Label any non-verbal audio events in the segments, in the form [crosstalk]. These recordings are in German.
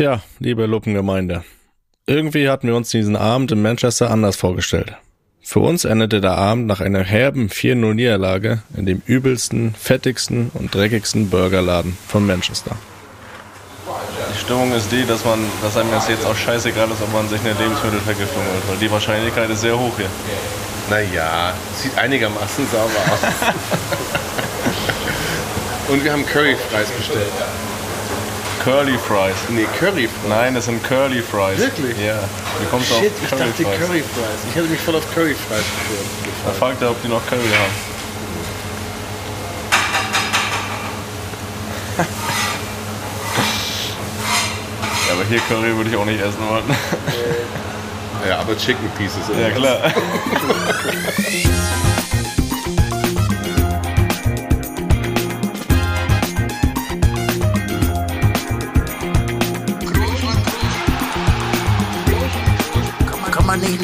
Tja, liebe Luppengemeinde. Irgendwie hatten wir uns diesen Abend in Manchester anders vorgestellt. Für uns endete der Abend nach einer herben 4-0-Niederlage in dem übelsten, fettigsten und dreckigsten Burgerladen von Manchester. Die Stimmung ist die, dass man, dass einem das jetzt auch scheißegal ist, ob man sich eine Lebensmittelvergiftung holt, weil die Wahrscheinlichkeit ist sehr hoch hier. Naja, sieht einigermaßen sauber aus. [laughs] Und wir haben Curry-Fries bestellt. Curly Fries. Nee, Curry-Fries. Nein, das sind Curly Fries. Wirklich? Ja. Wie kommst du Shit, auf ich Curly dachte Fries? Curry-Fries. Ich hätte mich voll auf Curry-Fries Da fragt er, ob die noch Curry haben. [laughs] ja, aber hier Curry würde ich auch nicht essen wollen. Ja, aber Chicken Pieces. ja, klar. [laughs] [laughs]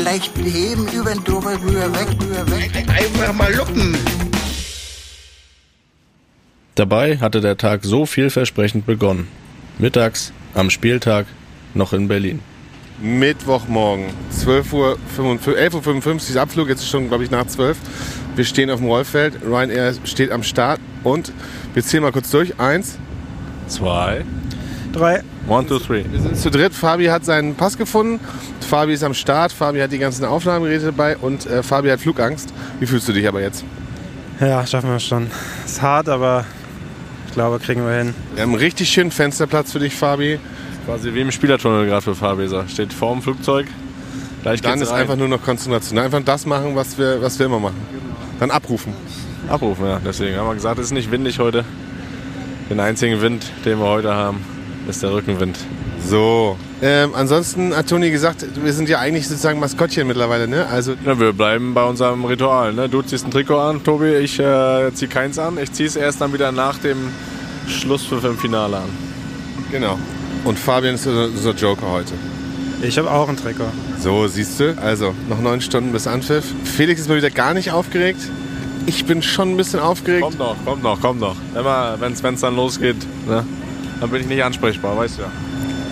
leicht heben, über den drüber, rüber, weg, rüber, weg. Einfach mal luppen. Dabei hatte der Tag so vielversprechend begonnen. Mittags, am Spieltag, noch in Berlin. Mittwochmorgen, 12 Uhr, 11.55 Uhr ist Abflug, jetzt ist schon, glaube ich, nach 12. Wir stehen auf dem Rollfeld, Ryanair steht am Start und wir zählen mal kurz durch. Eins, Zwei. Drei. One, two, three. wir sind zu dritt. Fabi hat seinen Pass gefunden, Fabi ist am Start, Fabi hat die ganzen Aufnahmegeräte dabei und äh, Fabi hat Flugangst. Wie fühlst du dich aber jetzt? Ja, schaffen wir schon. Ist hart, aber ich glaube, kriegen wir hin. Wir haben einen richtig schönen Fensterplatz für dich, Fabi. Quasi wie im Spielertunnel gerade für Fahrweser. Steht vorm Flugzeug. Gleich Dann ist rein. einfach nur noch Konzentration. Einfach das machen, was wir, was wir immer machen. Dann abrufen. abrufen, ja. Deswegen haben wir gesagt, es ist nicht windig heute. Den einzigen Wind, den wir heute haben, ist der Rückenwind. So. Ähm, ansonsten hat Toni gesagt, wir sind ja eigentlich sozusagen Maskottchen mittlerweile, ne? Also Ja, wir bleiben bei unserem Ritual. Ne? Du ziehst ein Trikot an, Tobi, ich äh, zieh keins an. Ich ziehe es erst dann wieder nach dem Schlusspfiff im Finale an. Genau. Und Fabian ist unser Joker heute. Ich habe auch ein Trikot. So, siehst du. Also, noch neun Stunden bis Anpfiff. Felix ist mal wieder gar nicht aufgeregt. Ich bin schon ein bisschen aufgeregt. Kommt noch, kommt noch, kommt noch. Immer, wenn es dann losgeht, ne? dann bin ich nicht ansprechbar, weißt du ja.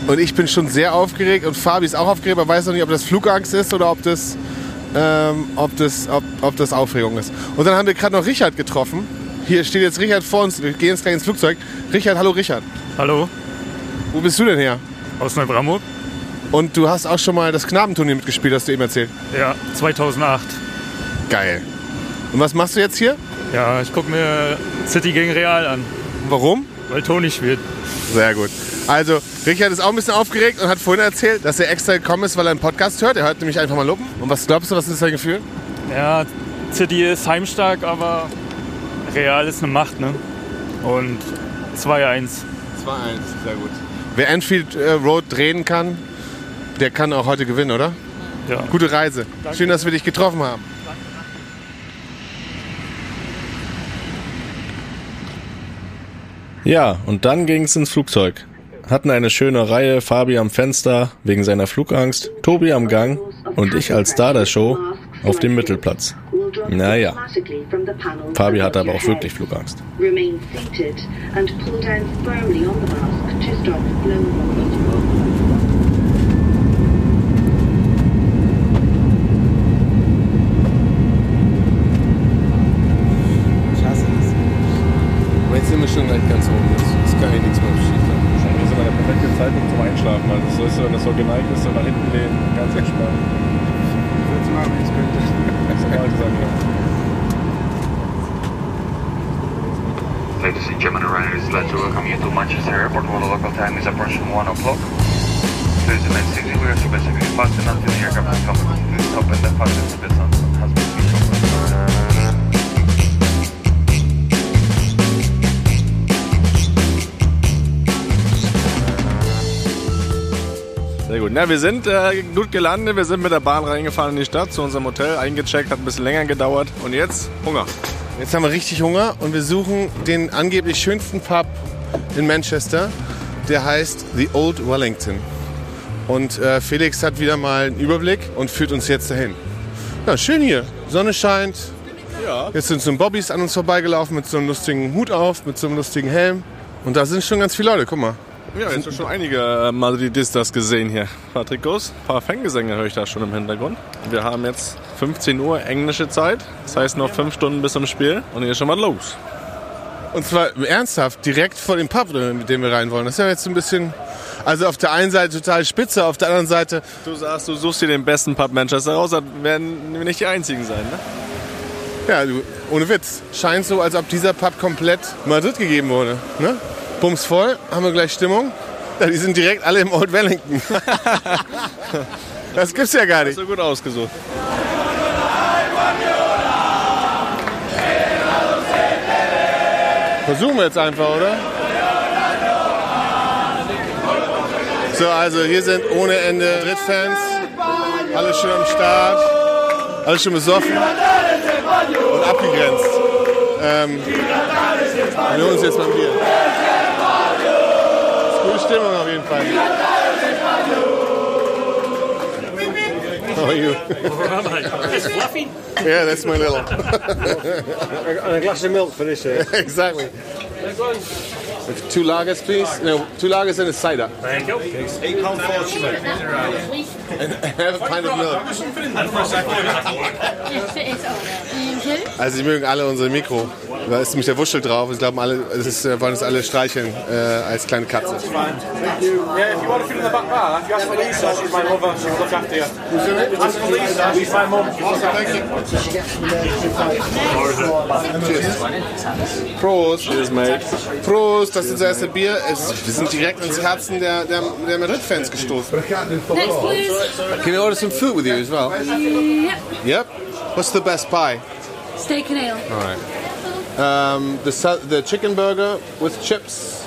Und ich bin schon sehr aufgeregt. Und Fabi ist auch aufgeregt, aber weiß noch nicht, ob das Flugangst ist oder ob das, ähm, ob das, ob, ob das Aufregung ist. Und dann haben wir gerade noch Richard getroffen. Hier steht jetzt Richard vor uns. Wir gehen jetzt gleich ins Flugzeug. Richard, hallo Richard. Hallo, Wo bist du denn her? aus Neubrandenburg? Und du hast auch schon mal das Knabenturnier mitgespielt, hast du eben erzählt. Ja, 2008. Geil. Und was machst du jetzt hier? Ja, ich gucke mir City gegen Real an, Warum? Weil Toni spielt. Sehr gut. Also, Richard ist auch ein bisschen aufgeregt und hat vorhin erzählt, dass er extra gekommen ist, weil er einen Podcast hört. Er hört nämlich einfach mal Luppen. Und was glaubst du, was ist dein Gefühl? Ja, City ist heimstark, aber Real ist eine Macht, ne? Und 2-1. 2-1, sehr gut. Wer Enfield äh, Road drehen kann, der kann auch heute gewinnen, oder? Ja. Gute Reise. Schön, dass wir dich getroffen haben. Ja, und dann ging's ins Flugzeug. Hatten eine schöne Reihe, Fabi am Fenster wegen seiner Flugangst, Tobi am Gang und ich als Star der Show auf dem Mittelplatz. Naja, Fabi hatte aber auch wirklich Flugangst. Remain seated and pull down firmly on the mask to stop blow Ich hasse das. Aber jetzt sind wir schon gleich ganz oben. Jetzt, jetzt kann ich nichts mehr schiefern. Das ist immer der perfekte Zeitpunkt zum Einschlafen, weil das ist so, das so geneigt ist, so nach hinten lehnen, ganz entspannt. Ich würde es machen, wenn ich könnte. Das ist normal gesagt, ja. Ladies and gentlemen, Ryanair glad to welcome you to Manchester Airport where the local time is approaching 1 o'clock. Please remain seated. We are to be fasten until the aircraft has come to the top and the fasten to the sun Sehr gut. Na, wir sind äh, gut gelandet. Wir sind mit der Bahn reingefahren in die Stadt zu unserem Hotel, eingecheckt, hat ein bisschen länger gedauert. Und jetzt Hunger. Jetzt haben wir richtig Hunger und wir suchen den angeblich schönsten Pub in Manchester. Der heißt The Old Wellington. Und äh, Felix hat wieder mal einen Überblick und führt uns jetzt dahin. Ja, schön hier. Sonne scheint. Ja. Jetzt sind so ein Bobbys an uns vorbeigelaufen mit so einem lustigen Hut auf, mit so einem lustigen Helm. Und da sind schon ganz viele Leute, guck mal. Ja, jetzt schon einige äh, Madridistas gesehen hier. Ein paar Trikots, ein paar Fangesänge höre ich da schon im Hintergrund. Wir haben jetzt 15 Uhr englische Zeit. Das heißt noch fünf Stunden bis zum Spiel. Und hier ist schon mal los. Und zwar ernsthaft, direkt vor dem Pub, mit dem wir rein wollen. Das ist ja jetzt ein bisschen, also auf der einen Seite total spitze, auf der anderen Seite, Du sagst, du suchst dir den besten Pub Manchester raus, dann werden wir nicht die einzigen sein, ne? ja, du, ohne Witz, scheint so, als ob dieser Pub komplett Madrid gegeben wurde. Ne? Bums voll, haben wir gleich Stimmung. Ja, die sind direkt alle im Old Wellington. das gibt's ja gar nicht. So gut ausgesucht. Versuchen wir jetzt einfach, oder? So, also hier sind ohne Ende Drittfans. Alle schön am Start. Alle schon besoffen und abgegrenzt. Ähm, wir holen uns jetzt mal ein Bier. Ist gute Stimmung auf jeden Fall. How are you? It's fluffy. Yeah, that's my little. And a glass of milk for this here. Uh, [laughs] exactly. Two lagers, please. No, two lagers and a cider. Thank you. Eight pound for And have a pint of milk. Also, sie mögen alle unser Mikro. Da ist nämlich der Wuschel drauf. Sie glauben alle, es ist, wollen uns alle streicheln äh, als kleine Katze. Prost. Cheers, mate. Prost, das ist unser erstes Bier. Es, wir sind direkt ins Herzen der, der, der Madrid-Fans gestoßen. Next, please. Can we order some food with you as well? Yep. Yep. What's the best pie? Steak and ale. All right. Um, the the chicken burger with chips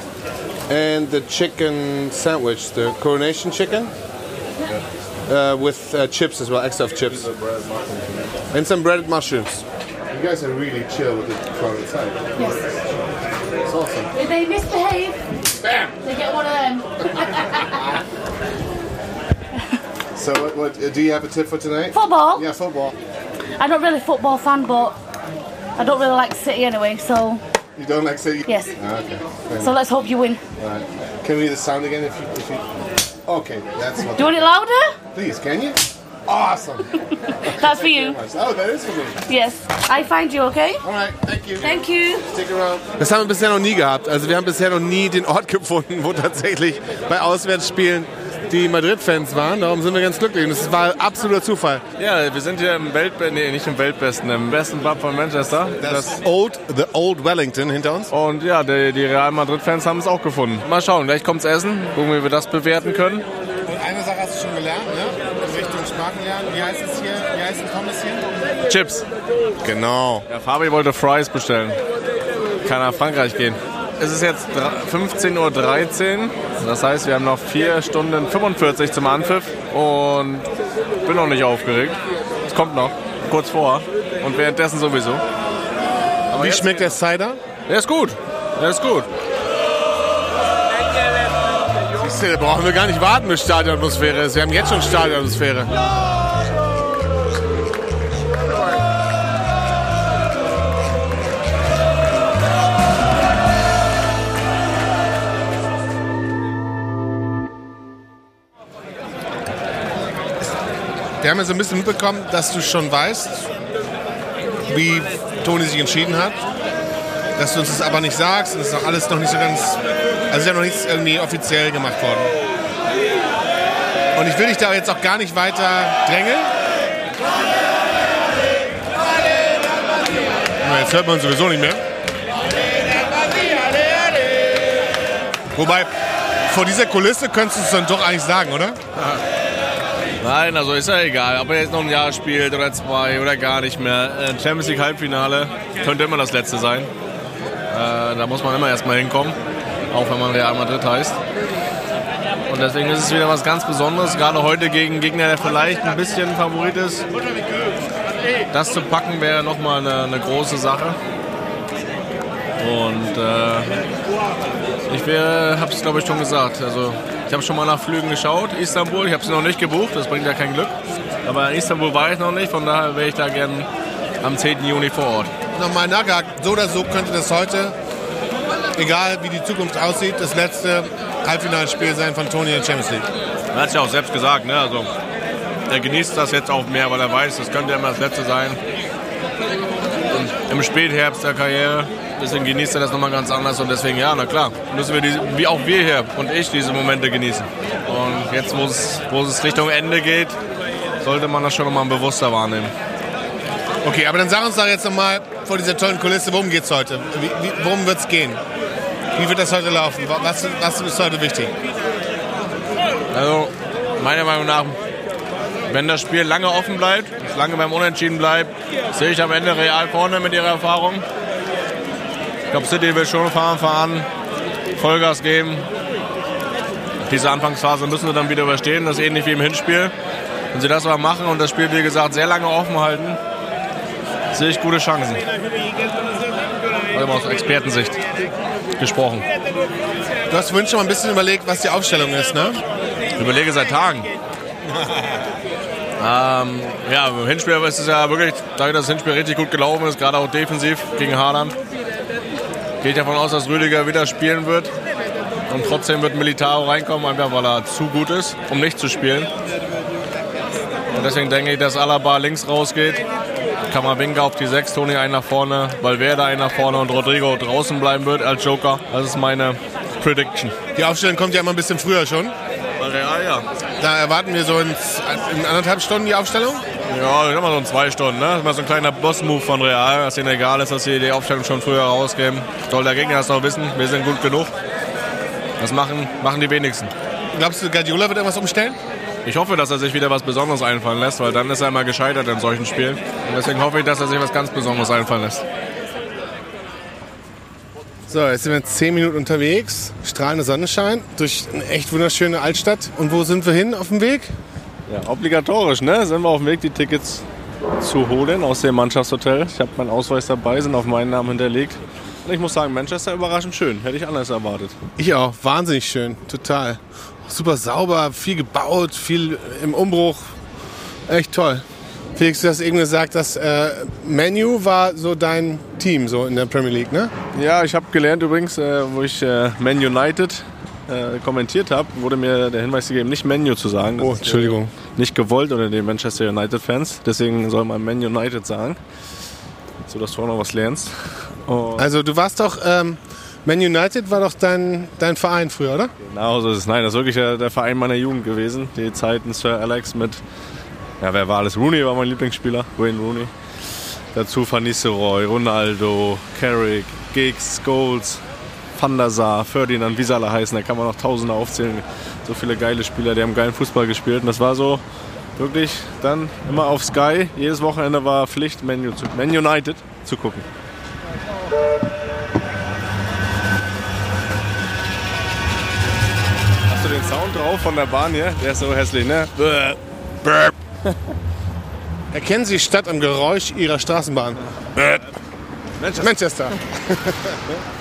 and the chicken sandwich, the coronation chicken, uh, with uh, chips as well, extra of chips, and some breaded mushrooms. You guys are really chill with the current side. Yes. It's awesome. If they misbehave, Bam! they get one of them. [laughs] So, what, what, uh, do you have a tip for tonight? Football? Yeah, football. I'm not really a football fan, but I don't really like City anyway, so You don't like City? Yes. Ah, okay. So let's hope you win. All right. Can we hear the sound again if you, if you... Okay, that's what... Do you want it louder? Please, can you? Awesome. [laughs] That's for you. Oh, that is for me. Yes. I find you, okay? Alright, thank you. Thank you. Stick around. Das haben wir bisher noch nie gehabt. Also wir haben bisher noch nie den Ort [laughs] gefunden, wo tatsächlich bei Auswärtsspielen die Madrid-Fans waren. Darum sind wir ganz glücklich. Und das war absoluter Zufall. Ja, wir sind hier im Weltbesten, nee, nicht im Weltbesten, im besten Pub von Manchester. Das Old, the Old Wellington hinter uns. Und ja, die, die Real Madrid-Fans haben es auch gefunden. Mal schauen, gleich kommt's Essen, gucken, wie wir das bewerten können. Und eine Sache hast du schon gelernt, ne? In Richtung Sprachenlernen. Wie heißt es hier? Wie heißt ein Pommes hier? Chips. Genau. Ja, Fabi wollte Fries bestellen. Kann nach Frankreich gehen. Es ist jetzt 15.13 Uhr. Das heißt, wir haben noch 4 Stunden 45 zum Anpfiff. Und bin noch nicht aufgeregt. Es kommt noch, kurz vor. Und währenddessen sowieso. Aber Wie schmeckt der Cider? Der ist gut. Der ist gut. Siehst du, da brauchen wir gar nicht warten, bis Stadionatmosphäre ist. Wir haben jetzt schon Stadionatmosphäre. Wir haben ja so ein bisschen mitbekommen, dass du schon weißt, wie Toni sich entschieden hat. Dass du uns das aber nicht sagst. Und das ist noch alles noch nicht so ganz. Also ist ja noch nichts irgendwie offiziell gemacht worden. Und ich will dich da jetzt auch gar nicht weiter drängeln. Na, jetzt hört man sowieso nicht mehr. Wobei, vor dieser Kulisse könntest du es dann doch eigentlich sagen, oder? Nein, also ist ja egal, ob er jetzt noch ein Jahr spielt oder zwei oder gar nicht mehr. Äh, Champions League Halbfinale könnte immer das letzte sein. Äh, da muss man immer erstmal hinkommen, auch wenn man Real Madrid heißt. Und deswegen ist es wieder was ganz Besonderes, gerade heute gegen einen Gegner, der vielleicht ein bisschen Favorit ist. Das zu packen wäre nochmal eine, eine große Sache. Und äh, ich habe es glaube ich schon gesagt. Also ich habe schon mal nach Flügen geschaut, Istanbul. Ich habe sie noch nicht gebucht, das bringt ja kein Glück. Aber in Istanbul war ich noch nicht, von daher wäre ich da gern am 10. Juni vor Ort. Nochmal nachgehakt, so oder so könnte das heute, egal wie die Zukunft aussieht, das letzte Halbfinalspiel sein von Toni in der Champions League. Er hat es ja auch selbst gesagt, ne? Also, er genießt das jetzt auch mehr, weil er weiß, das könnte immer das letzte sein. Und Im Spätherbst der Karriere, deswegen genießt er das nochmal ganz anders und deswegen, ja, na klar, müssen wir, diese, wie auch wir hier und ich, diese Momente genießen. Und jetzt, wo es, wo es Richtung Ende geht, sollte man das schon nochmal bewusster wahrnehmen. Okay, aber dann sag uns doch jetzt nochmal vor dieser tollen Kulisse, worum geht's heute? Wie, worum wird's gehen? Wie wird das heute laufen? Was, was ist heute wichtig? Also, meiner Meinung nach, wenn das Spiel lange offen bleibt, es lange beim Unentschieden bleibt, sehe ich am Ende Real vorne mit ihrer Erfahrung. Ich glaube, City will schon fahren, fahren, Vollgas geben. Diese Anfangsphase müssen sie dann wieder überstehen, das ist ähnlich wie im Hinspiel. Wenn sie das aber machen und das Spiel, wie gesagt, sehr lange offen halten, sehe ich gute Chancen. Also aus Expertensicht gesprochen. Du hast vorhin schon mal ein bisschen überlegt, was die Aufstellung ist, ne? Ich überlege seit Tagen. ähm, ja, im Hinspiel ist es ja wirklich, da das Hinspiel richtig gut gelaufen ist, gerade auch defensiv gegen Haaland. Gehe ich davon aus, dass Rüdiger wieder spielen wird. Und trotzdem wird Militao reinkommen, einfach weil er zu gut ist, um nicht zu spielen. Und deswegen denke ich, dass Alaba links rausgeht. Kamavinga auf die 6, Toni einen nach vorne, Valverde einen nach vorne und Rodrigo draußen bleiben wird als Joker. Das ist meine Prediction. Die Aufstellung kommt ja immer ein bisschen früher schon. Bei Real, ja. Da erwarten wir so in, in anderthalb Stunden die Aufstellung. Ja, immer so in zwei Stunden. Ne? Das ist mal so ein kleiner Boss-Move von Real, dass ihnen egal ist, dass sie die Aufstellung schon früher rausgeben. Soll der Gegner das noch wissen, wir sind gut genug. Das machen, machen die wenigsten. Glaubst du, Guardiola wird irgendwas umstellen? Ich hoffe, dass er sich wieder was Besonderes einfallen lässt, weil dann ist er immer gescheitert in solchen Spielen. Und deswegen hoffe ich, dass er sich was ganz Besonderes einfallen lässt. So, jetzt sind wir zehn Minuten unterwegs, strahlender Sonnenschein durch eine echt wunderschöne Altstadt. Und wo sind wir hin auf dem Weg? Ja, obligatorisch, ne? Sind wir auf dem Weg, die Tickets zu holen aus dem Mannschaftshotel. Ich habe meinen Ausweis dabei, sind auf meinen Namen hinterlegt. Und ich muss sagen, Manchester überraschend schön. Hätte ich anders erwartet. Ich auch. Wahnsinnig schön. Total. Super sauber, viel gebaut, viel im Umbruch. Echt toll. Felix, du hast eben gesagt, das äh, Menu war so dein Team so in der Premier League, ne? Ja, ich habe gelernt übrigens, äh, wo ich äh, Man United äh, kommentiert habe, wurde mir der Hinweis gegeben, nicht Menu zu sagen. Das Oh, äh, Entschuldigung. nicht gewollt unter den Manchester United Fans. Deswegen soll man Man United sagen. So dass du auch noch was lernst. Und Also du warst doch, ähm, Man United war doch dein, dein Verein früher, oder? Genau so ist es. Nein, das ist wirklich der, der Verein meiner Jugend gewesen. Die Zeiten Sir Alex mit, ja, wer war alles? Rooney war mein Lieblingsspieler, Wayne Rooney. Dazu Van Nistelrooy, Ronaldo, Carrick, Giggs, Scholes, Van der Sar, Ferdinand, wie sie alle heißen. Da kann man noch Tausende aufzählen. So viele geile Spieler, die haben geilen Fußball gespielt. Und das war so wirklich dann immer auf Sky. Jedes Wochenende war Pflicht, Man, Man United zu gucken. Hast du den Sound drauf von der Bahn hier? Der ist so hässlich, ne? [laughs] Erkennen Sie die Stadt am Geräusch Ihrer Straßenbahn? Manchester. Manchester. [laughs]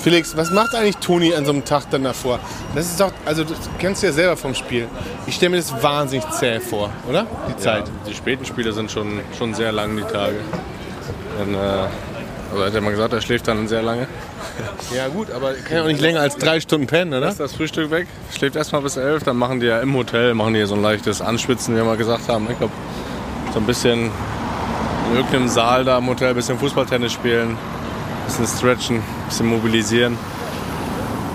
Felix, was macht eigentlich Toni an so einem Tag dann davor? Das ist doch, also das kennst du ja selber vom Spiel. Ich stelle mir das wahnsinnig zäh vor, oder? Die Zeit. Ja, die späten Spiele sind schon, schon sehr lang, die Tage. Dann, äh, also hat er mal gesagt, er schläft dann sehr lange. [laughs] Ja gut, aber kann ja auch nicht länger als drei Stunden pennen, oder? Lässt das Frühstück weg, schläft erstmal bis elf, dann machen die ja im Hotel, machen die ja so ein leichtes Anschwitzen, wie wir mal gesagt haben. Ich glaube, so ein bisschen in irgendeinem Saal da im Hotel ein bisschen Fußballtennis spielen, bisschen stretchen, ein bisschen mobilisieren.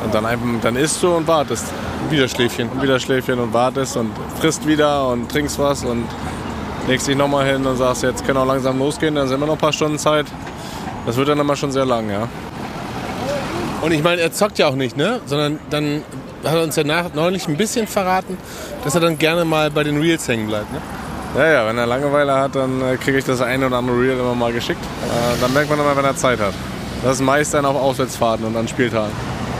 Und dann, einfach, dann isst du und wartest. Wieder Schläfchen. Wieder Schläfchen und wartest und frisst wieder und trinkst was und legst dich nochmal hin und sagst, jetzt können wir auch langsam losgehen, dann sind wir noch ein paar Stunden Zeit. Das wird dann immer schon sehr lang, ja. Und ich meine, er zockt ja auch nicht, ne? Sondern dann hat er uns ja nach, neulich ein bisschen verraten, dass er dann gerne mal bei den Reels hängen bleibt, ne? Ja, ja, wenn er Langeweile hat, dann äh, kriege ich das eine oder andere Reel immer mal geschickt. Äh, dann merkt man immer, wenn er Zeit hat. Das ist meist dann auf Auswärtsfahrten und an Spieltagen.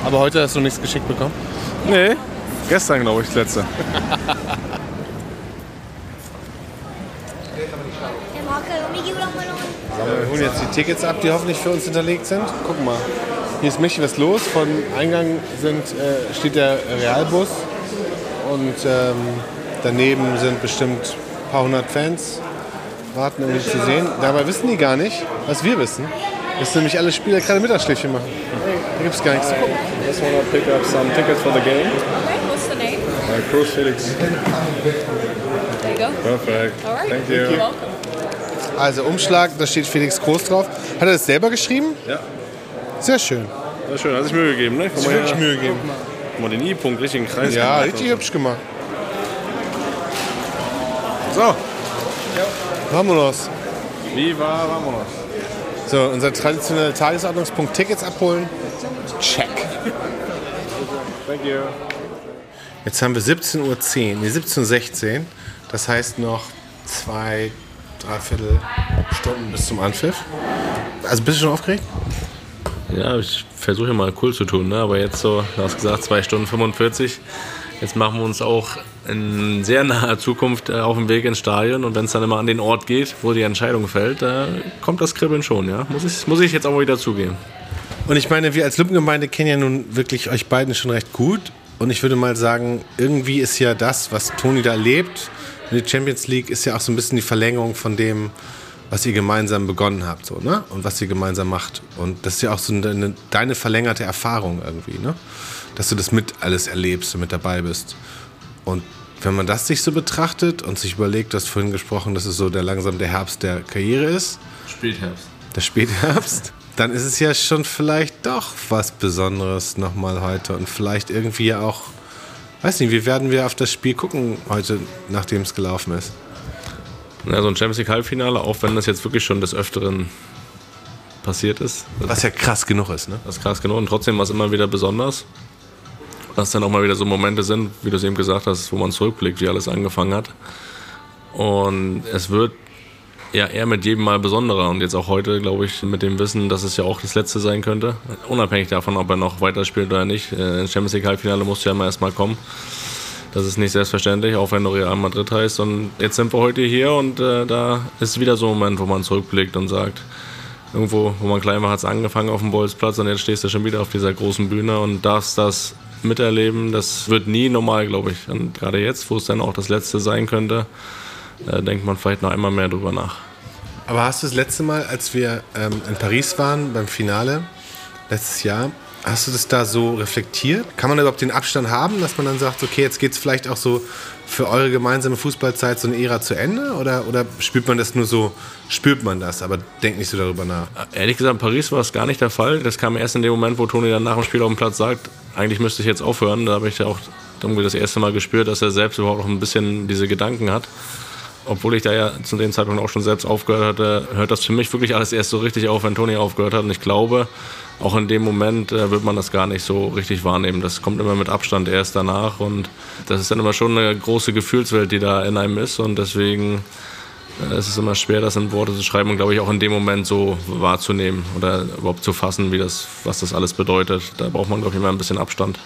Aber heute hast du nichts geschickt bekommen? Nee, gestern glaube ich das letzte. [laughs] Wir holen jetzt die Tickets ab, die hoffentlich für uns hinterlegt sind. Guck mal. Hier ist mächtig was los. Von Eingang sind, äh, steht der Realbus und ähm, daneben sind bestimmt ein paar hundert Fans, warten irgendwie zu sehen. Dabei wissen die gar nicht, was wir wissen. Dass nämlich alle Spieler gerade Mittagsschläfchen machen. Hey, gibt's gar nichts zu gucken. Just wanna pick up some tickets for the game. Okay, what's the name? Uh, Cruz Felix. There you go. Perfect. All right. Thank you. You're welcome. Also Umschlag, da steht Felix Groß drauf. Hat er das selber geschrieben? Ja. Sehr schön. Ja, schön, hat sich Mühe gegeben, ne? Hat mal sich wirklich. Mühe gegeben. Guck mal, den I-Punkt richtig in den Kreis Ja, gemacht. richtig hübsch gemacht. So, Vamonos. viva, vámonos. So, unser traditioneller Tagesordnungspunkt Tickets abholen. Check. Thank you. Jetzt haben wir 17.10 Uhr, nee, 17.16 Uhr. Das heißt noch zwei, dreiviertel Stunden bis zum Anpfiff. Also bist du schon aufgeregt? Ja, ich versuche mal cool zu tun, ne? aber jetzt so, du hast gesagt, 2 Stunden 45. Jetzt machen wir uns auch in sehr naher Zukunft äh, auf den Weg ins Stadion und wenn es dann immer an den Ort geht, wo die Entscheidung fällt, da kommt das Kribbeln schon, ja. Muss ich, muss ich jetzt auch mal wieder zugeben. Und ich meine, wir als Luppengemeinde kennen ja nun wirklich euch beiden schon recht gut. Und ich würde mal sagen, irgendwie ist ja das, was Toni da erlebt, in der Champions League, ist ja auch so ein bisschen die Verlängerung von dem, was ihr gemeinsam begonnen habt, so, ne? Und was ihr gemeinsam macht. Und das ist ja auch so eine, deine verlängerte Erfahrung irgendwie, ne? Dass du das mit alles erlebst und mit dabei bist. Und wenn man das sich so betrachtet und sich überlegt, du hast vorhin gesprochen, dass es so der langsam der Herbst der Karriere ist, Spätherbst. der Spätherbst, dann ist es ja schon vielleicht doch was Besonderes nochmal heute und vielleicht irgendwie auch, weiß nicht, wie werden wir auf das Spiel gucken heute, nachdem es gelaufen ist? Ja, so ein Champions League Halbfinale, auch wenn das jetzt wirklich schon des Öfteren passiert ist. Was ja krass genug ist, ne? Das ist krass genug und trotzdem war es immer wieder besonders. Dass dann auch mal wieder so Momente sind, wie du es eben gesagt hast, wo man zurückblickt, wie alles angefangen hat. Und es wird ja eher mit jedem Mal besonderer. Und jetzt auch heute, glaube ich, mit dem Wissen, dass es ja auch das letzte sein könnte. Unabhängig davon, ob er noch weiterspielt oder nicht. Äh, Ins Champions League Halbfinale musst du ja immer erstmal kommen. Das ist nicht selbstverständlich, auch wenn du Real Madrid heißt. Und jetzt sind wir heute hier und äh, da ist wieder so ein Moment, wo man zurückblickt und sagt, irgendwo, wo man klein war, hat es angefangen auf dem Bolzplatz und jetzt stehst du schon wieder auf dieser großen Bühne und darfst das miterleben. Das wird nie normal, glaube ich. Und gerade jetzt, wo es dann auch das letzte sein könnte, äh, denkt man vielleicht noch einmal mehr drüber nach. Aber hast du das letzte Mal, als wir ähm, in Paris waren beim Finale, letztes Jahr, hast du das da so reflektiert? Kann man überhaupt den Abstand haben, dass man dann sagt, okay, jetzt geht es vielleicht auch so für eure gemeinsame Fußballzeit so eine Ära zu Ende? Oder, oder spürt man das nur so, spürt man das, aber denkt nicht so darüber nach? Ehrlich gesagt, in Paris war es gar nicht der Fall. Das kam erst in dem Moment, wo Toni dann nach dem Spiel auf dem Platz sagt, eigentlich müsste ich jetzt aufhören. Da habe ich ja auch irgendwie das erste Mal gespürt, dass er selbst überhaupt noch ein bisschen diese Gedanken hat. Obwohl ich da ja zu dem Zeitpunkt auch schon selbst aufgehört hatte, hört das für mich wirklich alles erst so richtig auf, wenn Toni aufgehört hat. Und ich glaube, auch in dem Moment äh, wird man das gar nicht so richtig wahrnehmen. Das kommt immer mit Abstand erst danach. Und das ist dann immer schon eine große Gefühlswelt, die da in einem ist. Und deswegen äh, es ist immer schwer, das in Worte zu schreiben und glaube ich auch in dem Moment so wahrzunehmen oder überhaupt zu fassen, wie das, was das alles bedeutet. Da braucht man, glaube ich, immer ein bisschen Abstand.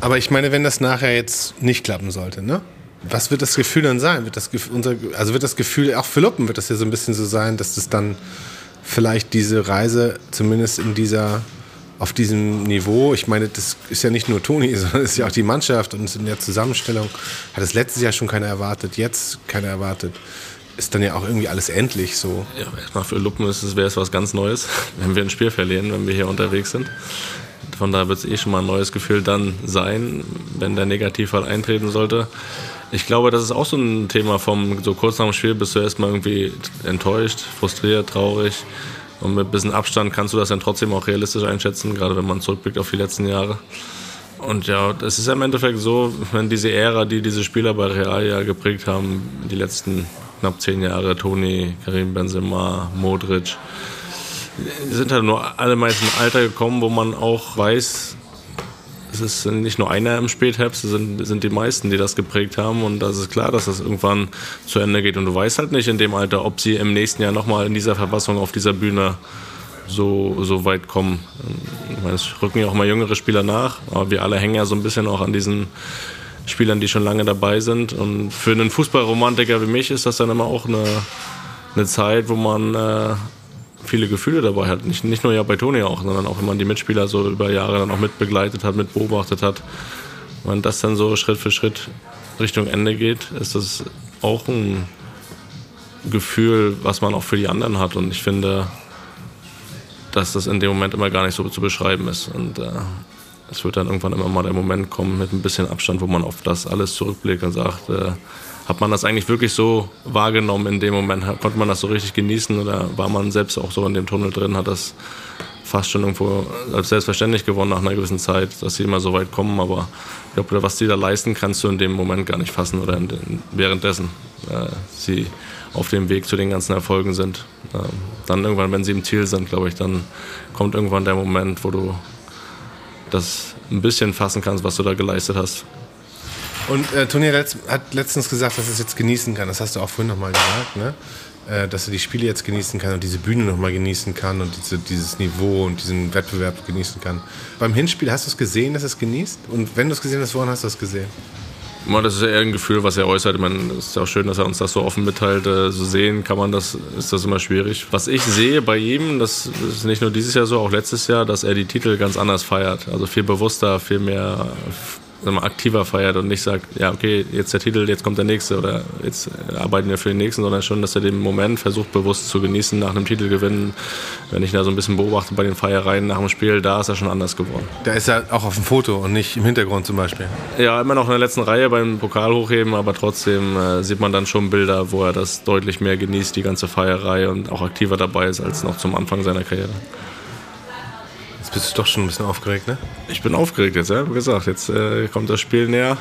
Aber ich meine, wenn das nachher jetzt nicht klappen sollte, ne? Was wird das Gefühl dann sein? Wird das, unser, also wird das Gefühl, auch für Luppen wird das ja so ein bisschen so sein, dass das dann vielleicht diese Reise zumindest in dieser, auf diesem Niveau, ich meine, das ist ja nicht nur Toni, [laughs] sondern es ist ja auch die Mannschaft und in der Zusammenstellung hat es letztes Jahr schon keiner erwartet, jetzt keiner erwartet. Ist dann ja auch irgendwie alles endlich so. Ja, erstmal für Luppen wäre es was ganz Neues, [laughs] wenn wir ein Spiel verlieren, wenn wir hier unterwegs sind. Von daher wird es eh schon mal ein neues Gefühl dann sein, wenn der Negativfall eintreten sollte. Ich glaube, das ist auch so ein Thema vom, so kurz nach dem Spiel bist du erstmal irgendwie enttäuscht, frustriert, traurig. Und mit ein bisschen Abstand kannst du das dann trotzdem auch realistisch einschätzen, gerade wenn man zurückblickt auf die letzten Jahre. Und ja, das ist im Endeffekt so, wenn diese Ära, die diese Spieler bei Real ja geprägt haben, die letzten knapp zehn Jahre, Toni, Karim Benzema, Modric, sind halt nur alle meist in ein Alter gekommen, wo man auch weiß, es ist nicht nur einer im Spätherbst, es sind, sind die meisten, die das geprägt haben. Und das ist klar, dass das irgendwann zu Ende geht. Und du weißt halt nicht in dem Alter, ob sie im nächsten Jahr nochmal in dieser Verfassung auf dieser Bühne so, so weit kommen. Ich meine, es rücken ja auch mal jüngere Spieler nach, aber wir alle hängen ja so ein bisschen auch an diesen Spielern, die schon lange dabei sind. Und für einen Fußballromantiker wie mich ist das dann immer auch eine, eine Zeit, wo man äh, viele Gefühle dabei hat. Nicht, nicht nur ja bei Toni auch, sondern auch wenn man die Mitspieler so über Jahre dann auch mit begleitet hat, mit beobachtet hat. Wenn das dann so Schritt für Schritt Richtung Ende geht, ist das auch ein Gefühl, was man auch für die anderen hat. Und ich finde, dass das in dem Moment immer gar nicht so zu beschreiben ist. Und äh, es wird dann irgendwann immer mal der Moment kommen mit ein bisschen Abstand, wo man auf das alles zurückblickt und sagt, äh, hat man das eigentlich wirklich so wahrgenommen in dem Moment? Konnte man das so richtig genießen oder war man selbst auch so in dem Tunnel drin? Hat das fast schon irgendwo als selbstverständlich gewonnen nach einer gewissen Zeit, dass sie immer so weit kommen. Aber ich glaube, was die da leisten, kannst du in dem Moment gar nicht fassen oder in, währenddessen äh, sie auf dem Weg zu den ganzen Erfolgen sind. Ähm, dann irgendwann, wenn sie im Ziel sind, glaube ich, dann kommt irgendwann der Moment, wo du das ein bisschen fassen kannst, was du da geleistet hast. Und äh, Toni hat letztens gesagt, dass es jetzt genießen kann. Das hast du auch vorhin nochmal gesagt, ne? Äh, dass er die Spiele jetzt genießen kann und diese Bühne nochmal genießen kann und diese, dieses Niveau und diesen Wettbewerb genießen kann. Beim Hinspiel hast du es gesehen, dass es genießt? Und wenn du es gesehen hast, woran hast du es gesehen? Das ist ja eher ein Gefühl, was er äußert. Ich meine, es ist auch schön, dass er uns das so offen mitteilt. Äh, so sehen kann man das, ist das immer schwierig. Was ich sehe bei ihm, das ist nicht nur dieses Jahr so, auch letztes Jahr, dass er die Titel ganz anders feiert. Also viel bewusster, viel mehr mal, aktiver feiert und nicht sagt, ja, okay, jetzt der Titel, jetzt kommt der nächste oder jetzt arbeiten wir für den nächsten, sondern schon, dass er den Moment versucht bewusst zu genießen nach einem Titelgewinn. Wenn ich da so ein bisschen beobachte bei den Feiereien nach dem Spiel, da ist er schon anders geworden. Da ist er auch auf dem Foto und nicht im Hintergrund zum Beispiel. Ja, immer noch in der letzten Reihe beim Pokal hochheben, aber trotzdem äh, sieht man dann schon Bilder, wo er das deutlich mehr genießt, die ganze Feierei und auch aktiver dabei ist als noch zum Anfang seiner Karriere. Jetzt bist du doch schon ein bisschen aufgeregt, ne? Ich bin aufgeregt jetzt, ja. Wie gesagt, jetzt äh, kommt das Spiel näher.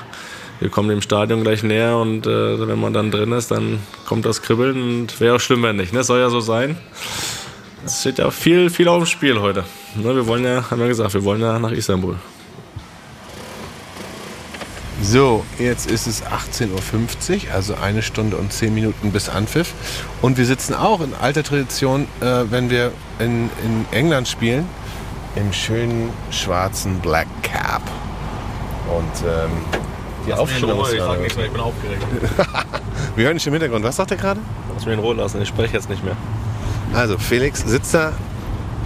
Wir kommen dem Stadion gleich näher und äh, wenn man dann drin ist, dann kommt das Kribbeln und wäre auch schlimm, wenn nicht. Ne? Soll ja so sein. Es steht ja viel, viel auf dem Spiel heute. Ne? Wir wollen ja, haben wir gesagt, wir wollen ja nach Istanbul. So, jetzt ist es 18.50 Uhr, also eine Stunde und zehn Minuten bis Anpfiff. Und wir sitzen auch in alter Tradition, äh, wenn wir in, in England spielen, im schönen schwarzen Black Cap. Und ähm, die Aufstellung ist Ich sag nichts mehr, ich bin aufgeregt. [laughs] Wir hören nicht im Hintergrund. Was sagt er gerade? Lass mich in Ruhe lassen, ich spreche jetzt nicht mehr. Also, Felix sitzt da,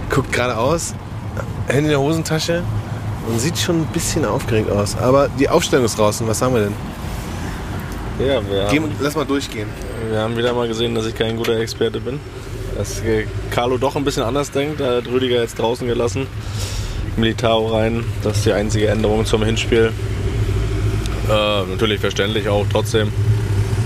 guckt geradeaus, Hände in der Hosentasche und sieht schon ein bisschen aufgeregt aus. Aber die Aufstellung ist draußen. Was haben wir denn? Ja, wir haben, lass mal durchgehen. wir haben wieder mal gesehen, dass ich kein guter Experte bin. Dass äh, Carlo doch ein bisschen anders denkt. Er hat Rüdiger jetzt draußen gelassen. Militaro rein. Das ist die einzige Änderung zum Hinspiel. Äh, natürlich verständlich auch trotzdem.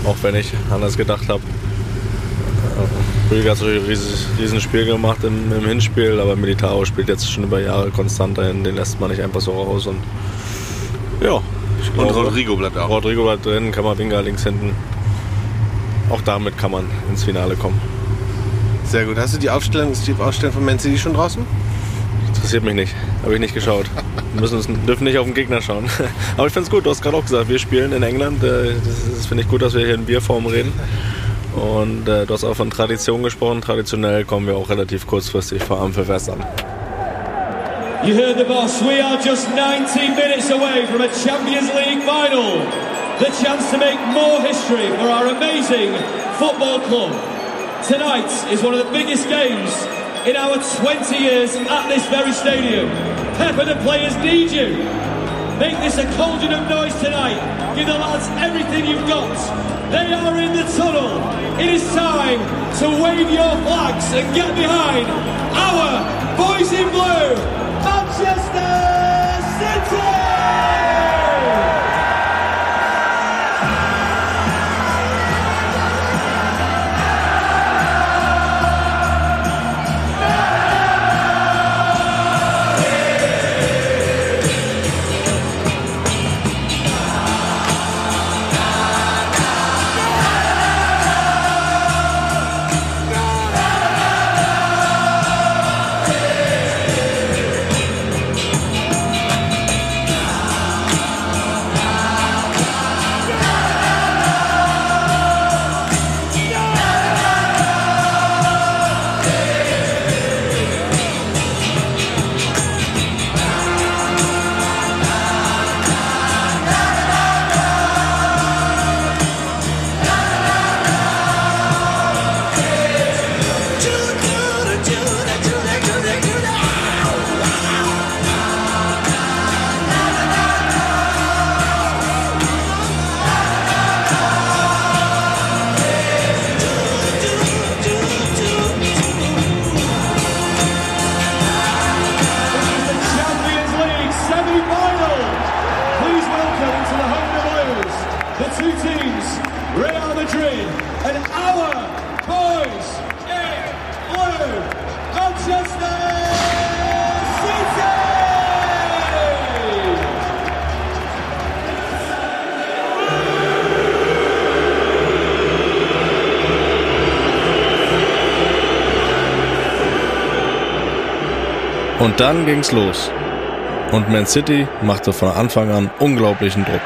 Auch wenn ich anders gedacht habe. Äh, Rüdiger hat natürlich ein riesiges, riesen Spiel gemacht im, im Hinspiel, aber Militaro spielt jetzt schon über Jahre konstant dahin. Den lässt man nicht einfach so raus. Und ja, Und glaube, Rodrigo bleibt auch. Rodrigo bleibt drin, Kammerwinger links hinten. Auch damit kann man ins Finale kommen. Sehr gut. Hast du die Aufstellung, ist die Aufstellung von Man City schon draußen? Interessiert mich nicht. Habe ich nicht geschaut. Wir müssen uns, dürfen nicht auf den Gegner schauen. [laughs] Aber ich finde es gut, du hast gerade auch gesagt, wir spielen in England. Äh, Das, finde ich gut, dass wir hier in Bierform reden. Und äh, du hast auch von Tradition gesprochen. Traditionell kommen wir auch relativ kurzfristig vor Ampelfest an. You heard the boss. We are just 19 minutes away from a Champions League final. The chance to make more history for our amazing football club. Tonight is one of the biggest games in our 20 years at this very stadium. Pep and the players need you. Make this a cauldron of noise tonight. Give the lads everything you've got. They are in the tunnel. It is time to wave your flags and get behind our boys in blue, Manchester City! Und dann ging's los. Und Man City machte von Anfang an unglaublichen Druck.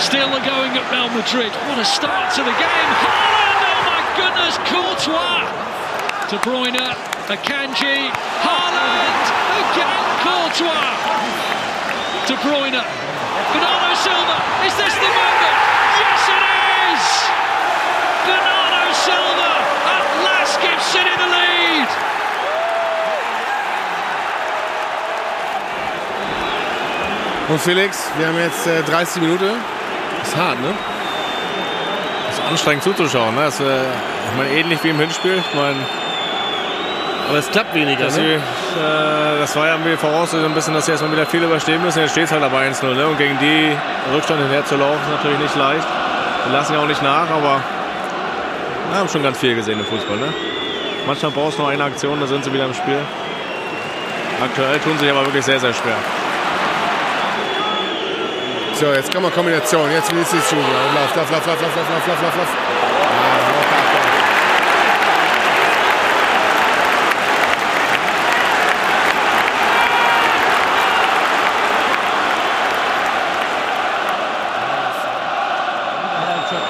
Still going at Real Madrid. What a start to the game. Haaland, oh my goodness, Courtois. De Bruyne, Akanji, Haaland, again Courtois. De Bruyne, Bernardo Silva, is this the moment? Yes it is! Bernardo Silva at last gives City the lead. Und Felix, wir haben jetzt äh, 30 Minuten. Ist hart, ne? ist anstrengend zuzuschauen. Ne? Das, äh, ich meine, ähnlich wie im Hinspiel. Ich meine, Aber es klappt weniger, dass ne? sie, äh, das war ja irgendwie Voraussetzung ein bisschen, dass sie erstmal wieder viel überstehen müssen. Jetzt steht es halt aber 1-0. Ne? Und gegen die Rückstand hinterher zu laufen, ist natürlich nicht leicht. Wir lassen ja auch nicht nach, aber wir haben schon ganz viel gesehen im Fußball. Ne? Manchmal brauchst du noch eine Aktion, da sind sie wieder im Spiel. Aktuell tun sich aber wirklich sehr, sehr schwer. So, jetzt kommen wir Kombination. Jetzt will ich schon. Lauf, lauf, lauf, lauf, lauf, lauf, lauf, lauf, lauf, lauf. Ja, locker, locker.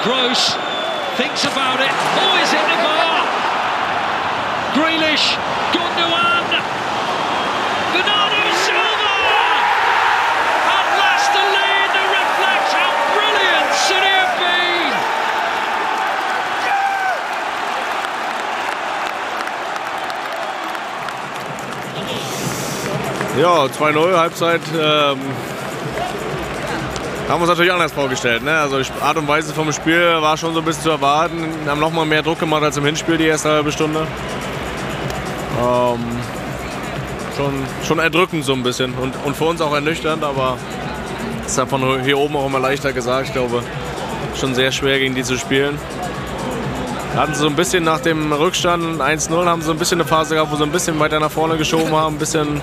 Gross thinks about it. Oh, is it the bar? Grealish, Gundogan, Bernardo Silva! At last the lead that reflects how brilliant City have been! Ja, 2-0, Halbzeit. Ähm, haben wir uns natürlich anders vorgestellt. Ne? Also die Art und Weise vom Spiel war schon so ein bisschen zu erwarten. Haben nochmal mehr Druck gemacht als im Hinspiel die erste halbe Stunde. Ähm, schon, schon erdrückend so ein bisschen und, und für uns auch ernüchternd, aber das ist ja von hier oben auch immer leichter gesagt. Ich glaube, schon sehr schwer gegen die zu spielen. Hatten sie so ein bisschen nach dem Rückstand 1-0, haben sie so ein bisschen eine Phase gehabt, wo sie ein bisschen weiter nach vorne geschoben haben, ein bisschen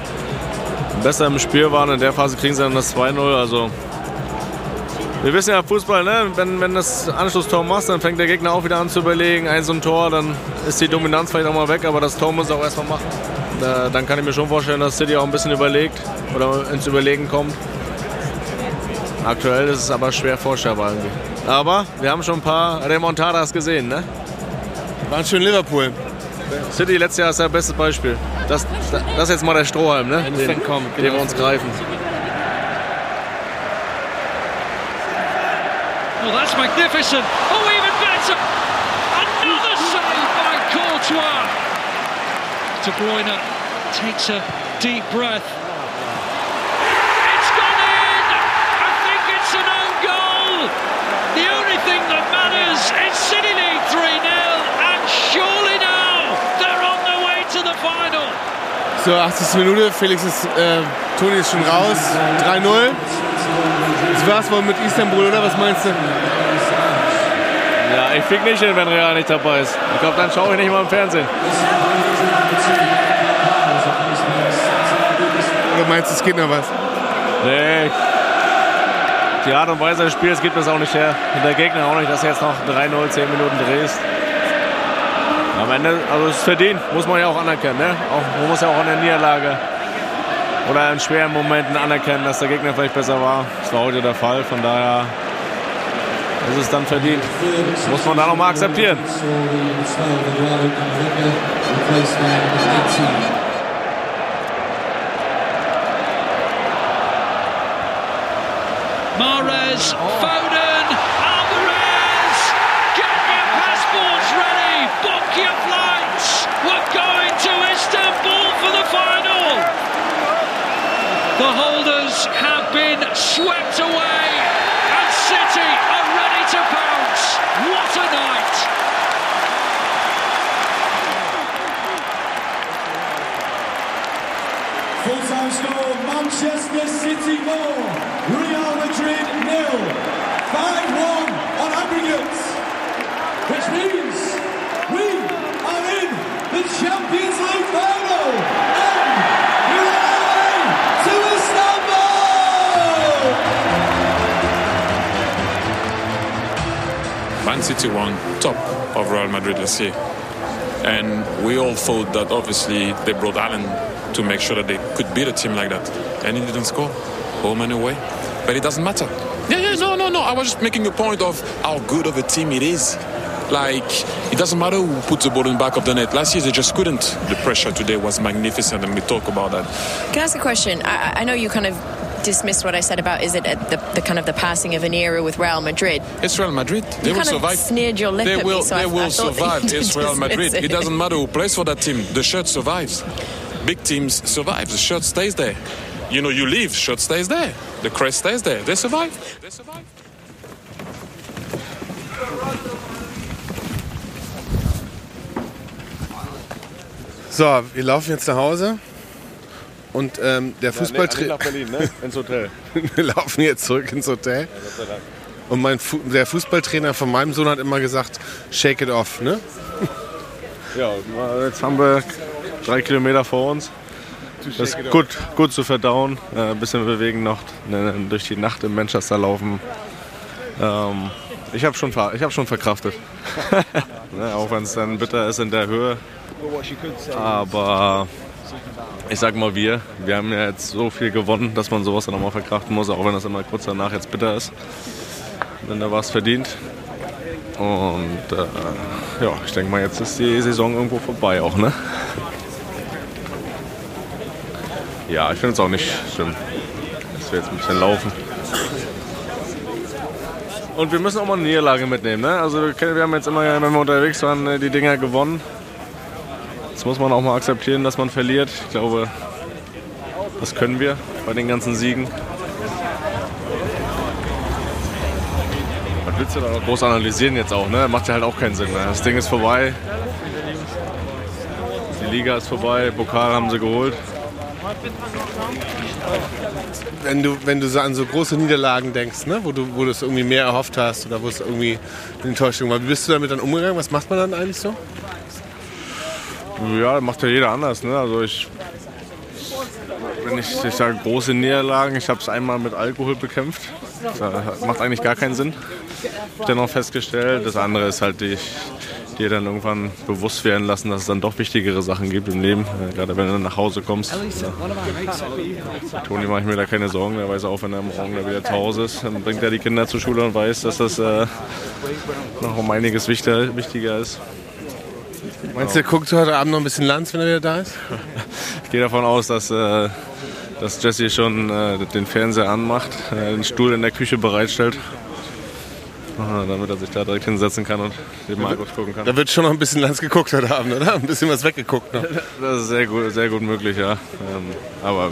besser im Spiel waren. In der Phase kriegen sie dann das 2-0. Also wir wissen ja Fußball, ne? wenn, wenn das Anschlusstor machst, dann fängt der Gegner auch wieder an zu überlegen. Ein so ein Tor, dann ist die Dominanz vielleicht auch mal weg, aber das Tor muss er auch erstmal machen. Da, dann kann ich mir schon vorstellen, dass City auch ein bisschen überlegt oder ins Überlegen kommt. Aktuell ist es aber schwer vorstellbar irgendwie. Aber wir haben schon ein paar Remontadas gesehen, ne? War schön Liverpool. City letztes Jahr ist das beste Beispiel. Das, das ist jetzt mal der Strohhalm, ne? den, den genau. wir uns greifen. Magnificent. Oh, even better. Another save by Courtois. De Bruyne takes a deep breath. It's gone in. I think it's an own goal. The only thing that matters is City lead 3 0, and surely now they're on their way to the final. So, 80. Minute. Felix ist, äh, Toni ist schon raus. 3-0. Das war's wohl mit Istanbul, oder? Was meinst du? Ja, ich krieg nicht hin, wenn Real nicht dabei ist. Ich glaube, dann schaue ich nicht mal im Fernsehen. Oder meinst du, es geht noch was? Nee. Die Art und Weise des Spiels gibt es auch nicht her. Und der Gegner auch nicht, dass du jetzt noch 3-0, 10 Minuten drehst. Am Ende, also es ist verdient, muss man ja auch anerkennen. Ne? Auch, man muss ja auch in der Niederlage oder in schweren Momenten anerkennen, dass der Gegner vielleicht besser war. Das war heute der Fall, von daher ist es dann verdient. Muss man dann auch mal akzeptieren. Score Manchester City 4, Real Madrid nil. 5 1 on aggregate. Which means we are in the Champions League final. And on to Istanbul! Man City won top of Real Madrid this year. And we all thought that obviously they brought Allen to make sure that they could beat a team like that. And he didn't score, home and away. But it doesn't matter. Yeah, yeah, no, no, no. I was just making a point of how good of a team it is. Like, it doesn't matter who puts the ball in the back of the net. Last year, they just couldn't. The pressure today was magnificent, and we talk about that. Can I ask a question? I, I know you kind of dismissed what I said about is it at the, the kind of the passing of an era with Real Madrid. It's Real Madrid. They You will survive. sneered your lip they at me, will, so they I- I will that [laughs] survive. It's [laughs] Real Madrid. it. It doesn't matter who plays for that team. The shirt survives. Big teams survive. The shirt stays there. You know, you leave, shirt stays there. The crest stays there. They survive. They survive. So, wir laufen jetzt nach Hause. Und ähm, der Ja, Fußballtrainer. nee, nach Berlin, ne? [laughs] Ins Hotel. wir laufen jetzt zurück ins Hotel. Und mein Fu der Fußballtrainer von meinem Sohn hat immer gesagt, shake it off, ne? Ja, jetzt haben wir drei Kilometer vor uns. Das ist gut, gut zu verdauen. Äh, ein bisschen bewegen noch, ne, durch die Nacht in Manchester laufen. Ähm, ich habe schon, ich hab schon verkraftet. [laughs] ne, auch wenn es dann bitter ist in der Höhe. Aber ich sag mal wir, wir haben ja jetzt so viel gewonnen, dass man sowas dann auch mal verkraften muss, auch wenn das immer kurz danach jetzt bitter ist. Denn da war es verdient. Und äh, ja, ich denke mal, jetzt ist die Saison irgendwo vorbei auch, ne? Ja, ich finde es auch nicht schlimm, dass wir jetzt ein bisschen laufen. Und wir müssen auch mal eine Niederlage mitnehmen, ne? Also wir haben jetzt immer, wenn wir unterwegs waren, äh, die Dinger gewonnen. Jetzt muss man auch mal akzeptieren, dass man verliert. Ich glaube, das können wir bei den ganzen Siegen. Was willst du da noch groß analysieren jetzt auch, ne? Macht ja halt auch keinen Sinn mehr. Das Ding ist vorbei. Die Liga ist vorbei, Pokal haben sie geholt. Wenn du, wenn du so an so große Niederlagen denkst, ne? wo, du, wo du es irgendwie mehr erhofft hast oder wo es irgendwie eine Enttäuschung war, wie bist du damit dann umgegangen? Was macht man dann eigentlich so? Ja, macht ja jeder anders. Ne? Also ich, wenn ich, ich sage große Niederlagen, ich habe es einmal mit Alkohol bekämpft. Das macht eigentlich gar keinen Sinn. Ich auch festgestellt. Das andere ist halt, die, dir dann irgendwann bewusst werden lassen, dass es dann doch wichtigere Sachen gibt im Leben. Äh, Gerade wenn du dann nach Hause kommst. Ja. Toni mache ich mir da keine Sorgen. Der weiß auch, wenn er morgen da wieder zu Hause ist, dann bringt er die Kinder zur Schule und weiß, dass das äh, noch um einiges wichtiger, wichtiger ist. Meinst du, der guckt heute Abend noch ein bisschen Lanz, wenn er wieder da ist? [laughs] Ich gehe davon aus, dass, äh, dass Jesse schon äh, den Fernseher anmacht, äh, den Stuhl in der Küche bereitstellt, äh, damit er sich da direkt hinsetzen kann und den Markus gucken kann. Da wird schon noch ein bisschen Lanz geguckt heute Abend, oder? Ein bisschen was weggeguckt noch. [laughs] Das ist sehr gut, sehr gut möglich, ja. Ähm, aber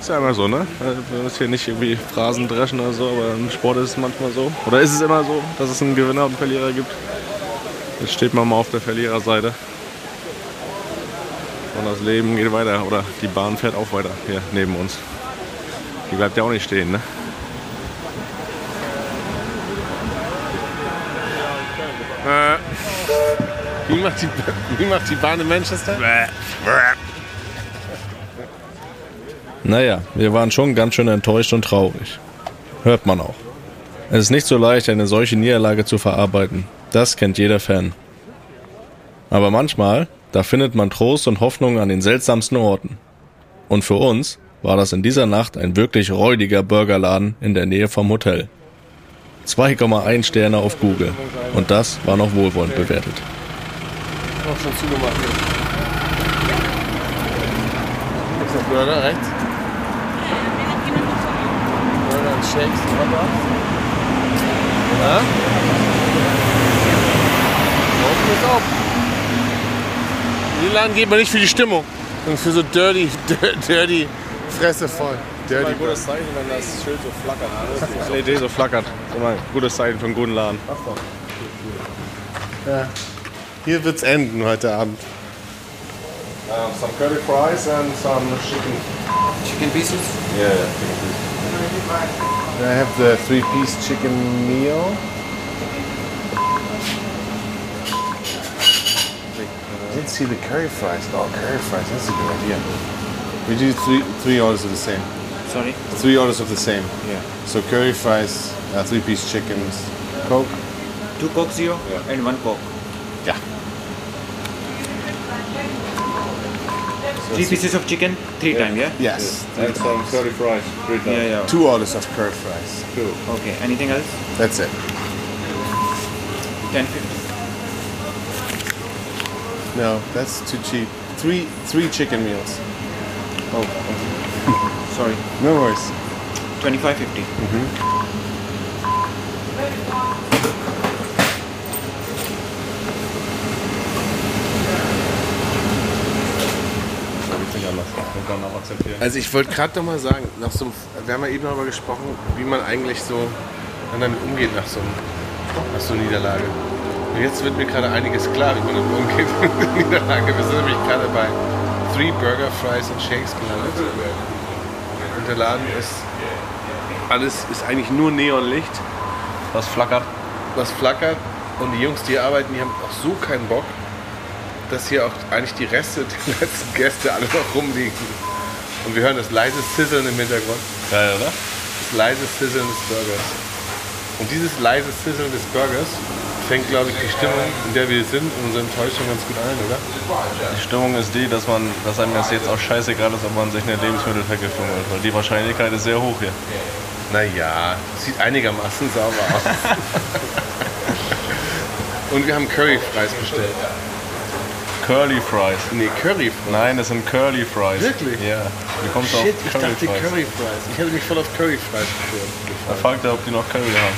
ist ja immer so, ne? Wir müssen hier nicht irgendwie Phrasen dreschen oder so, aber im Sport ist es manchmal so. Oder ist es immer so, dass es einen Gewinner und einen Verlierer gibt? Jetzt steht man mal auf der Verliererseite. Und das Leben geht weiter. Oder die Bahn fährt auch weiter hier neben uns. Die bleibt ja auch nicht stehen, ne? Äh, wie, macht die, wie macht die Bahn in Manchester? Naja, wir waren schon ganz schön enttäuscht und traurig. Hört man auch. Es ist nicht so leicht, eine solche Niederlage zu verarbeiten. Das kennt jeder Fan. Aber manchmal, da findet man Trost und Hoffnung an den seltsamsten Orten. Und für uns war das in dieser Nacht ein wirklich räudiger Burgerladen in der Nähe vom Hotel. 2,1 Sterne auf Google. Und das war noch wohlwollend bewertet. Auch schon zugemacht. Gibt's noch Burger rechts? Burger und Shakes. Ja? Offen ist auf. In den Laden geht man nicht für die Stimmung, sondern für so dirty, [laughs] dirty Fresse voll. Dirty ein gutes Zeichen, wenn das Schild so flackert. Das LED so flackert. Das ist ein gutes Zeichen für einen guten Laden. Ja. Hier wird's enden heute Abend. Um, some curly fries and some chicken. Chicken pieces? Yeah, yeah, chicken pieces. I have the three-piece chicken meal. I didn't see the curry fries. Oh, curry fries. That's a good idea. We do three three orders of the same. Sorry? Three orders of the same. Yeah. So curry fries, uh, three-piece chickens, Coke. Two Coke Zero and one Coke. Three pieces of chicken, three times, yeah? Yes. And some curly fries, three times. Yeah, yeah. Two orders of curry fries. Two. Okay, anything else? That's it. 1050. No, that's too cheap. Three three chicken meals. Oh, [laughs] sorry. No worries. Mm-hmm. 2550. Also ich wollte gerade noch mal sagen, nach so einem, wir haben ja eben darüber gesprochen, wie man eigentlich so damit umgeht nach so, nach so einer Niederlage. Und jetzt wird mir gerade einiges klar, wie man damit umgeht [laughs] mit der Niederlage. Wir sind nämlich gerade bei Three Burger, Fries und Shakes gelandet. Und der Laden ist, alles ist eigentlich nur Neonlicht. Was flackert? Was flackert. Und die Jungs, die hier arbeiten, die haben auch so keinen Bock, dass hier auch eigentlich die Reste der [laughs] letzten Gäste alle noch rumliegen. Und wir hören das leise Sizzlen im Hintergrund. Geil, oder? Das leise Sizzlen des Burgers. Und dieses leise Sizzlen des Burgers fängt, glaube ich, die Stimmung, in der wir sind, und unsere Enttäuschung ganz gut ein, oder? Die Stimmung ist die, dass man, dass einem das jetzt auch scheißegal ist, ob man sich eine Lebensmittelvergiftung holt. Weil die Wahrscheinlichkeit ist sehr hoch hier. Naja, sieht einigermaßen sauber aus. [laughs] und wir haben Curry-Fries bestellt. Curly Fries. Nee, Curry Fries. Nein, das sind Curly Fries. Wirklich? Ja. Wie kommst du Shit, auf ich Curly dachte Fries? Curry Fries. Ich hätte mich voll auf Curry Fries Da fragt er, ob die noch Curry haben.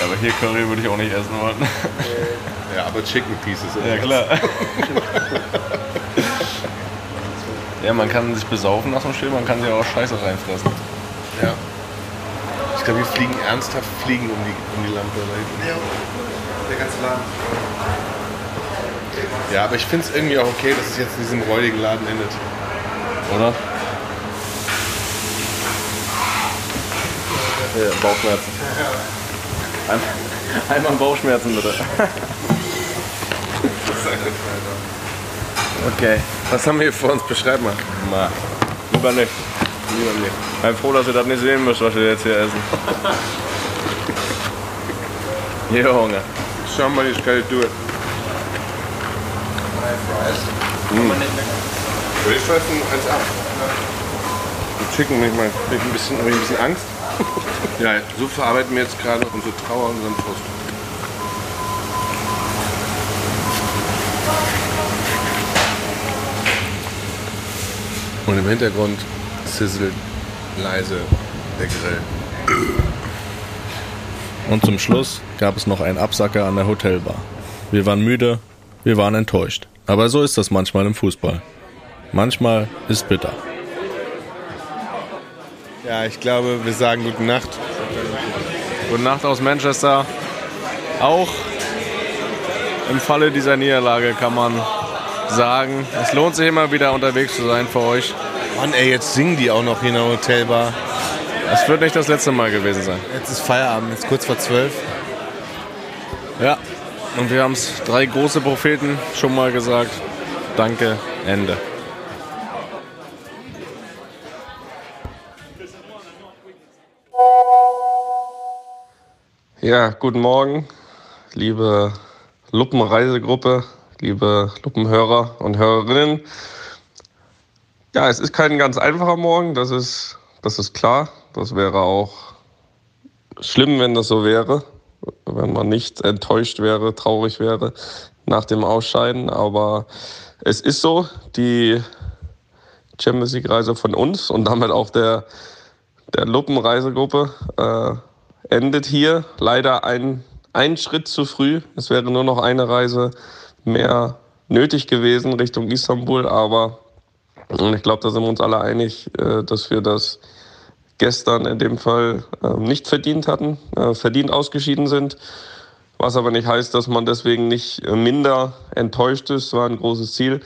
Ja, aber hier Curry würde ich auch nicht essen wollen. Ja, aber Chicken Pieces. oder Ja, was? klar. ja, man kann sich besaufen nach so einem Spiel, man kann sich auch Scheiße reinfressen. Ja. Ich glaube, wir fliegen ernsthaft fliegen um die, um die Lampe. da hinten. Der ganze Laden. Ja, aber ich finde es irgendwie auch okay, dass es jetzt in diesem räudigen Laden endet. Oder? Ja, Bauchschmerzen. Einmal, einmal Bauchschmerzen bitte. [laughs] Okay, was haben wir hier vor uns? Beschreib mal. Na, lieber nicht. Ich bin froh, dass ihr das nicht sehen müsst, was wir jetzt hier essen. Junge. Somebody's gotta do it. Mm. Curry Fries sind 1A. Und Chicken manchmal bin ich ein bisschen, habe ich ein bisschen Angst. ja, [laughs] so verarbeiten wir jetzt gerade unsere Trauer und unseren Frust. Und im Hintergrund sizzelt leise der Grill. Und zum Schluss gab es noch einen Absacker an der Hotelbar. Wir waren müde, wir waren enttäuscht. Aber so ist das manchmal im Fußball. Manchmal ist bitter. Ja, ich glaube, wir sagen gute Nacht. Gute Nacht aus Manchester. Auch im Falle dieser Niederlage kann man sagen, es lohnt sich immer wieder unterwegs zu sein für euch. Mann, ey, jetzt singen die auch noch hier in der Hotelbar. Es wird nicht das letzte Mal gewesen sein. Jetzt ist Feierabend, jetzt kurz vor zwölf. Ja, und wir haben es drei große Propheten schon mal gesagt. Danke, Ende. Ja, guten Morgen, liebe Luppenreisegruppe, liebe Luppenhörer und Hörerinnen. Ja, es ist kein ganz einfacher Morgen, das ist, das ist klar. Das wäre auch schlimm, wenn das so wäre, wenn man nicht enttäuscht wäre, traurig wäre nach dem Ausscheiden. Aber es ist so, die Champions League-Reise von uns und damit auch der, der Luppenreisegruppe äh, endet hier. Leider ein, ein Schritt zu früh. Es wäre nur noch eine Reise mehr nötig gewesen Richtung Istanbul, aber ich glaube, da sind wir uns alle einig, äh, dass wir das gestern in dem Fall äh, nicht verdient hatten, äh, verdient ausgeschieden sind. Was aber nicht heißt, dass man deswegen nicht äh, minder enttäuscht ist. War ein großes Ziel.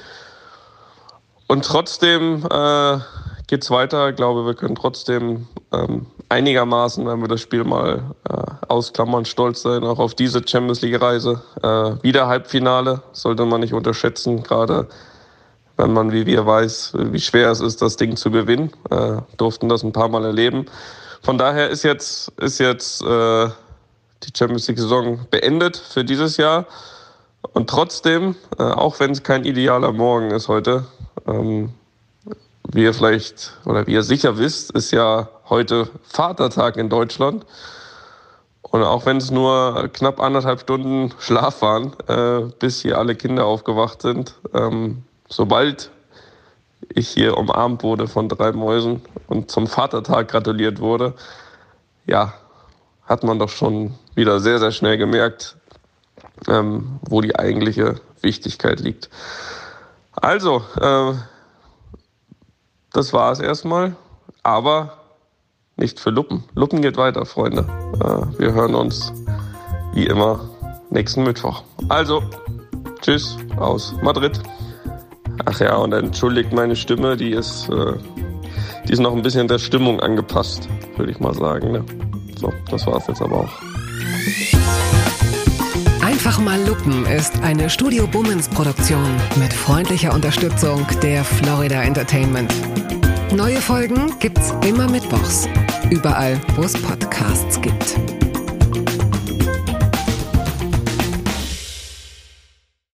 Und trotzdem äh, geht es weiter. Ich glaube, wir können trotzdem ähm, einigermaßen, wenn wir das Spiel mal äh, ausklammern, stolz sein, auch auf diese Champions League-Reise. Äh, wieder Halbfinale, sollte man nicht unterschätzen, gerade wenn man wie wir weiß, wie schwer es ist, das Ding zu gewinnen. Äh, durften das ein paar Mal erleben. Von daher ist jetzt, ist jetzt äh, die Champions League-Saison beendet für dieses Jahr. Und trotzdem, äh, auch wenn es kein idealer Morgen ist heute, ähm, wie ihr vielleicht oder wie ihr sicher wisst, ist ja heute Vatertag in Deutschland. Und auch wenn es nur knapp anderthalb Stunden Schlaf waren, äh, bis hier alle Kinder aufgewacht sind, ähm, sobald ich hier umarmt wurde von drei Mäusen und zum Vatertag gratuliert wurde, ja, hat man doch schon wieder sehr, sehr schnell gemerkt, ähm, wo die eigentliche Wichtigkeit liegt. Also, äh, das war es erstmal, aber nicht für Luppen. Luppen geht weiter, Freunde. Äh, wir hören uns wie immer nächsten Mittwoch. Also, tschüss aus Madrid. Ach ja, und entschuldigt meine Stimme, die ist, äh, die ist noch ein bisschen der Stimmung angepasst, würde ich mal sagen. Ne? So, das war's jetzt aber auch. Einfach mal Lupen ist eine Studio Bummens Produktion mit freundlicher Unterstützung der Florida Entertainment. Neue Folgen gibt's immer mittwochs, überall, wo es Podcasts gibt.